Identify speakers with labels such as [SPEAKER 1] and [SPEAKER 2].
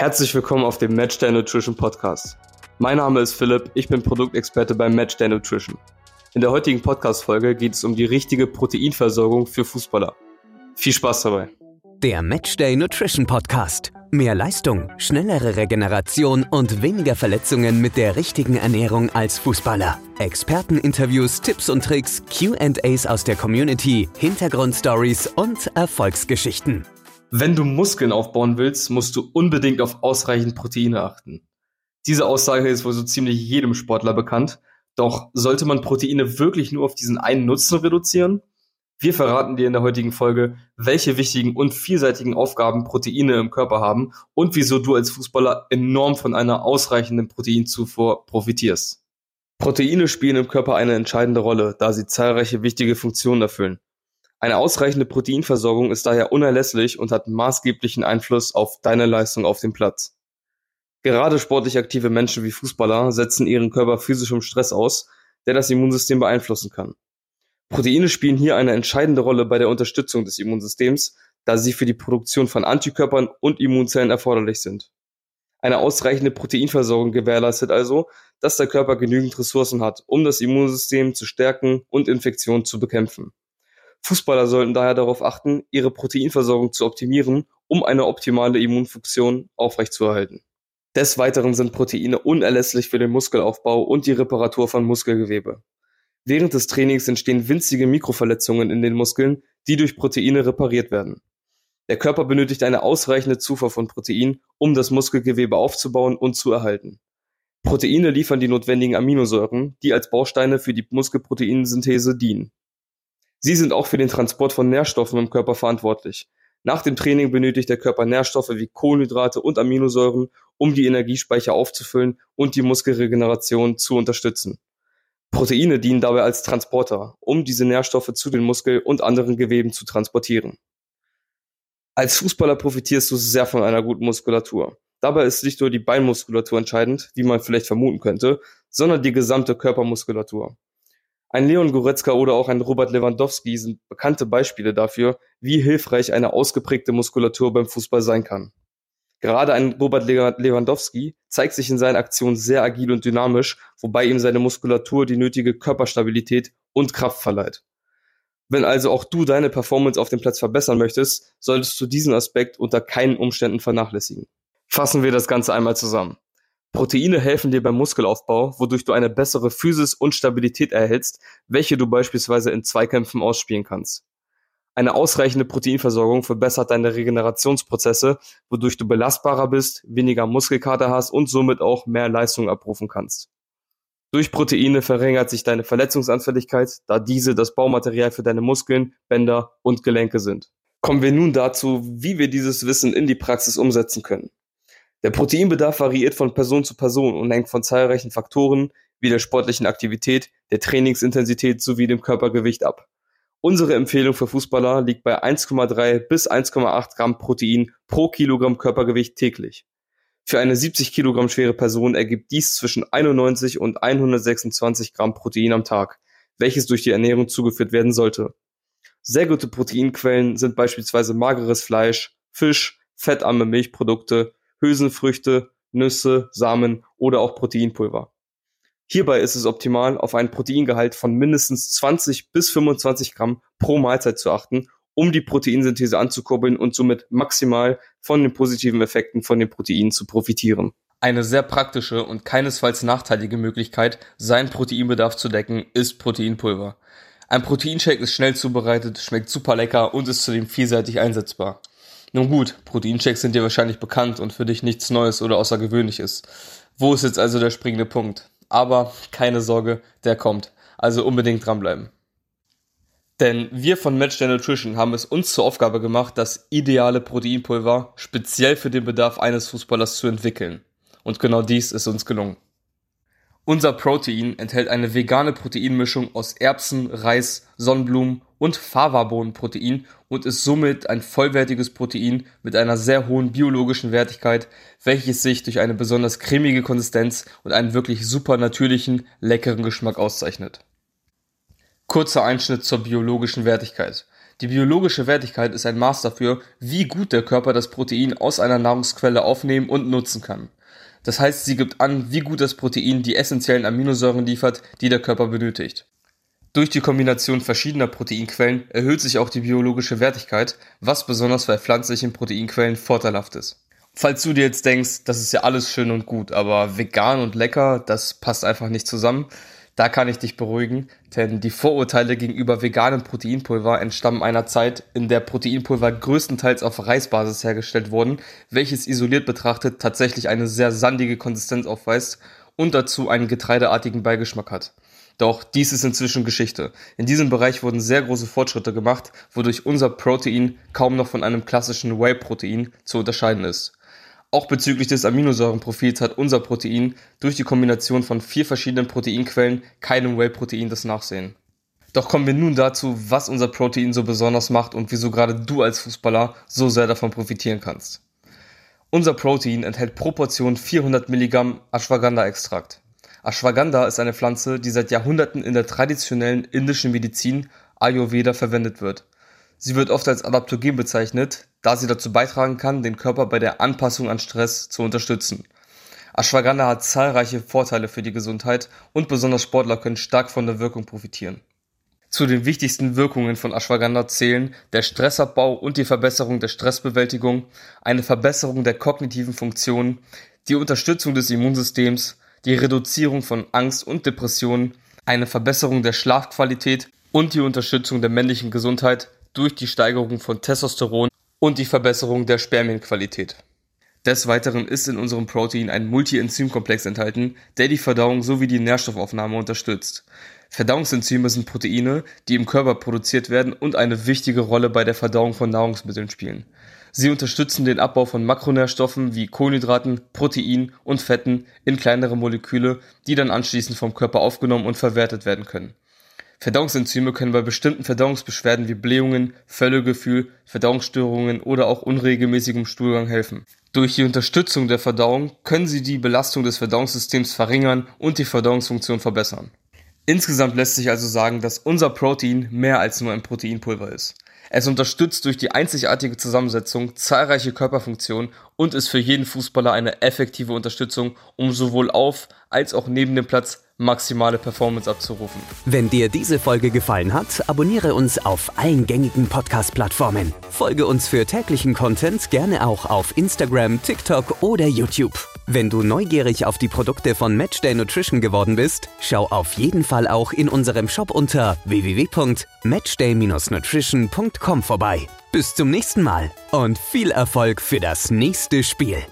[SPEAKER 1] Herzlich willkommen auf dem Matchday Nutrition Podcast. Mein Name ist Philipp, ich bin Produktexperte beim Matchday Nutrition. In der heutigen Podcast-Folge geht es um die richtige Proteinversorgung für Fußballer. Viel Spaß dabei.
[SPEAKER 2] Der Matchday Nutrition Podcast. Mehr Leistung, schnellere Regeneration und weniger Verletzungen mit der richtigen Ernährung als Fußballer. Experteninterviews, Tipps und Tricks, QAs aus der Community, Hintergrundstories und Erfolgsgeschichten.
[SPEAKER 1] Wenn du Muskeln aufbauen willst, musst du unbedingt auf ausreichend Proteine achten. Diese Aussage ist wohl so ziemlich jedem Sportler bekannt. Doch sollte man Proteine wirklich nur auf diesen einen Nutzen reduzieren? Wir verraten dir in der heutigen Folge, welche wichtigen und vielseitigen Aufgaben Proteine im Körper haben und wieso du als Fußballer enorm von einer ausreichenden Proteinzufuhr profitierst. Proteine spielen im Körper eine entscheidende Rolle, da sie zahlreiche wichtige Funktionen erfüllen. Eine ausreichende Proteinversorgung ist daher unerlässlich und hat maßgeblichen Einfluss auf deine Leistung auf dem Platz. Gerade sportlich aktive Menschen wie Fußballer setzen ihren Körper physischem Stress aus, der das Immunsystem beeinflussen kann. Proteine spielen hier eine entscheidende Rolle bei der Unterstützung des Immunsystems, da sie für die Produktion von Antikörpern und Immunzellen erforderlich sind. Eine ausreichende Proteinversorgung gewährleistet also, dass der Körper genügend Ressourcen hat, um das Immunsystem zu stärken und Infektionen zu bekämpfen. Fußballer sollten daher darauf achten, ihre Proteinversorgung zu optimieren, um eine optimale Immunfunktion aufrechtzuerhalten. Des Weiteren sind Proteine unerlässlich für den Muskelaufbau und die Reparatur von Muskelgewebe. Während des Trainings entstehen winzige Mikroverletzungen in den Muskeln, die durch Proteine repariert werden. Der Körper benötigt eine ausreichende Zufuhr von Protein, um das Muskelgewebe aufzubauen und zu erhalten. Proteine liefern die notwendigen Aminosäuren, die als Bausteine für die Muskelproteinsynthese dienen. Sie sind auch für den Transport von Nährstoffen im Körper verantwortlich. Nach dem Training benötigt der Körper Nährstoffe wie Kohlenhydrate und Aminosäuren, um die Energiespeicher aufzufüllen und die Muskelregeneration zu unterstützen. Proteine dienen dabei als Transporter, um diese Nährstoffe zu den Muskel- und anderen Geweben zu transportieren. Als Fußballer profitierst du sehr von einer guten Muskulatur. Dabei ist nicht nur die Beinmuskulatur entscheidend, wie man vielleicht vermuten könnte, sondern die gesamte Körpermuskulatur. Ein Leon Goretzka oder auch ein Robert Lewandowski sind bekannte Beispiele dafür, wie hilfreich eine ausgeprägte Muskulatur beim Fußball sein kann. Gerade ein Robert Lewandowski zeigt sich in seinen Aktionen sehr agil und dynamisch, wobei ihm seine Muskulatur die nötige Körperstabilität und Kraft verleiht. Wenn also auch du deine Performance auf dem Platz verbessern möchtest, solltest du diesen Aspekt unter keinen Umständen vernachlässigen. Fassen wir das Ganze einmal zusammen. Proteine helfen dir beim Muskelaufbau, wodurch du eine bessere Physis und Stabilität erhältst, welche du beispielsweise in Zweikämpfen ausspielen kannst. Eine ausreichende Proteinversorgung verbessert deine Regenerationsprozesse, wodurch du belastbarer bist, weniger Muskelkater hast und somit auch mehr Leistung abrufen kannst. Durch Proteine verringert sich deine Verletzungsanfälligkeit, da diese das Baumaterial für deine Muskeln, Bänder und Gelenke sind. Kommen wir nun dazu, wie wir dieses Wissen in die Praxis umsetzen können. Der Proteinbedarf variiert von Person zu Person und hängt von zahlreichen Faktoren wie der sportlichen Aktivität, der Trainingsintensität sowie dem Körpergewicht ab. Unsere Empfehlung für Fußballer liegt bei 1,3 bis 1,8 Gramm Protein pro Kilogramm Körpergewicht täglich. Für eine 70 Kilogramm schwere Person ergibt dies zwischen 91 und 126 Gramm Protein am Tag, welches durch die Ernährung zugeführt werden sollte. Sehr gute Proteinquellen sind beispielsweise mageres Fleisch, Fisch, fettarme Milchprodukte, Hülsenfrüchte, Nüsse, Samen oder auch Proteinpulver. Hierbei ist es optimal, auf einen Proteingehalt von mindestens 20 bis 25 Gramm pro Mahlzeit zu achten, um die Proteinsynthese anzukurbeln und somit maximal von den positiven Effekten von den Proteinen zu profitieren. Eine sehr praktische und keinesfalls nachteilige Möglichkeit, seinen Proteinbedarf zu decken, ist Proteinpulver. Ein Proteinshake ist schnell zubereitet, schmeckt super lecker und ist zudem vielseitig einsetzbar. Nun gut, Proteinchecks sind dir wahrscheinlich bekannt und für dich nichts Neues oder Außergewöhnliches. Wo ist jetzt also der springende Punkt? Aber keine Sorge, der kommt. Also unbedingt dranbleiben. Denn wir von Matchday Nutrition haben es uns zur Aufgabe gemacht, das ideale Proteinpulver speziell für den Bedarf eines Fußballers zu entwickeln. Und genau dies ist uns gelungen. Unser Protein enthält eine vegane Proteinmischung aus Erbsen, Reis, Sonnenblumen und Fava-Bohnenprotein und ist somit ein vollwertiges Protein mit einer sehr hohen biologischen Wertigkeit, welches sich durch eine besonders cremige Konsistenz und einen wirklich super natürlichen, leckeren Geschmack auszeichnet. Kurzer Einschnitt zur biologischen Wertigkeit. Die biologische Wertigkeit ist ein Maß dafür, wie gut der Körper das Protein aus einer Nahrungsquelle aufnehmen und nutzen kann. Das heißt, sie gibt an, wie gut das Protein die essentiellen Aminosäuren liefert, die der Körper benötigt. Durch die Kombination verschiedener Proteinquellen erhöht sich auch die biologische Wertigkeit, was besonders bei pflanzlichen Proteinquellen vorteilhaft ist. Falls du dir jetzt denkst, das ist ja alles schön und gut, aber vegan und lecker, das passt einfach nicht zusammen, da kann ich dich beruhigen, denn die Vorurteile gegenüber veganem Proteinpulver entstammen einer Zeit, in der Proteinpulver größtenteils auf Reisbasis hergestellt wurden, welches isoliert betrachtet tatsächlich eine sehr sandige Konsistenz aufweist und dazu einen getreideartigen Beigeschmack hat. Doch dies ist inzwischen Geschichte. In diesem Bereich wurden sehr große Fortschritte gemacht, wodurch unser Protein kaum noch von einem klassischen Whey-Protein zu unterscheiden ist. Auch bezüglich des Aminosäurenprofils hat unser Protein durch die Kombination von vier verschiedenen Proteinquellen keinem Whey-Protein das Nachsehen. Doch kommen wir nun dazu, was unser Protein so besonders macht und wieso gerade du als Fußballer so sehr davon profitieren kannst. Unser Protein enthält pro Portion 400 Milligramm Ashwagandha-Extrakt. Ashwagandha ist eine Pflanze, die seit Jahrhunderten in der traditionellen indischen Medizin Ayurveda verwendet wird. Sie wird oft als Adaptogen bezeichnet, da sie dazu beitragen kann, den Körper bei der Anpassung an Stress zu unterstützen. Ashwagandha hat zahlreiche Vorteile für die Gesundheit und besonders Sportler können stark von der Wirkung profitieren. Zu den wichtigsten Wirkungen von Ashwagandha zählen der Stressabbau und die Verbesserung der Stressbewältigung, eine Verbesserung der kognitiven Funktionen, die Unterstützung des Immunsystems, die Reduzierung von Angst und Depressionen, eine Verbesserung der Schlafqualität und die Unterstützung der männlichen Gesundheit durch die Steigerung von Testosteron und die Verbesserung der Spermienqualität. Des Weiteren ist in unserem Protein ein Multienzymkomplex enthalten, der die Verdauung sowie die Nährstoffaufnahme unterstützt. Verdauungsenzyme sind Proteine, die im Körper produziert werden und eine wichtige Rolle bei der Verdauung von Nahrungsmitteln spielen. Sie unterstützen den Abbau von Makronährstoffen wie Kohlenhydraten, Protein und Fetten in kleinere Moleküle, die dann anschließend vom Körper aufgenommen und verwertet werden können. Verdauungsenzyme können bei bestimmten Verdauungsbeschwerden wie Blähungen, Völlegefühl, Verdauungsstörungen oder auch unregelmäßigem Stuhlgang helfen. Durch die Unterstützung der Verdauung können sie die Belastung des Verdauungssystems verringern und die Verdauungsfunktion verbessern. Insgesamt lässt sich also sagen, dass unser Protein mehr als nur ein Proteinpulver ist. Es unterstützt durch die einzigartige Zusammensetzung zahlreiche Körperfunktionen und ist für jeden Fußballer eine effektive Unterstützung, um sowohl auf als auch neben dem Platz maximale Performance abzurufen.
[SPEAKER 2] Wenn dir diese Folge gefallen hat, abonniere uns auf allen gängigen Podcast-Plattformen. Folge uns für täglichen Content gerne auch auf Instagram, TikTok oder YouTube. Wenn du neugierig auf die Produkte von Matchday Nutrition geworden bist, schau auf jeden Fall auch in unserem Shop unter www.matchday-nutrition.com vorbei. Bis zum nächsten Mal und viel Erfolg für das nächste Spiel.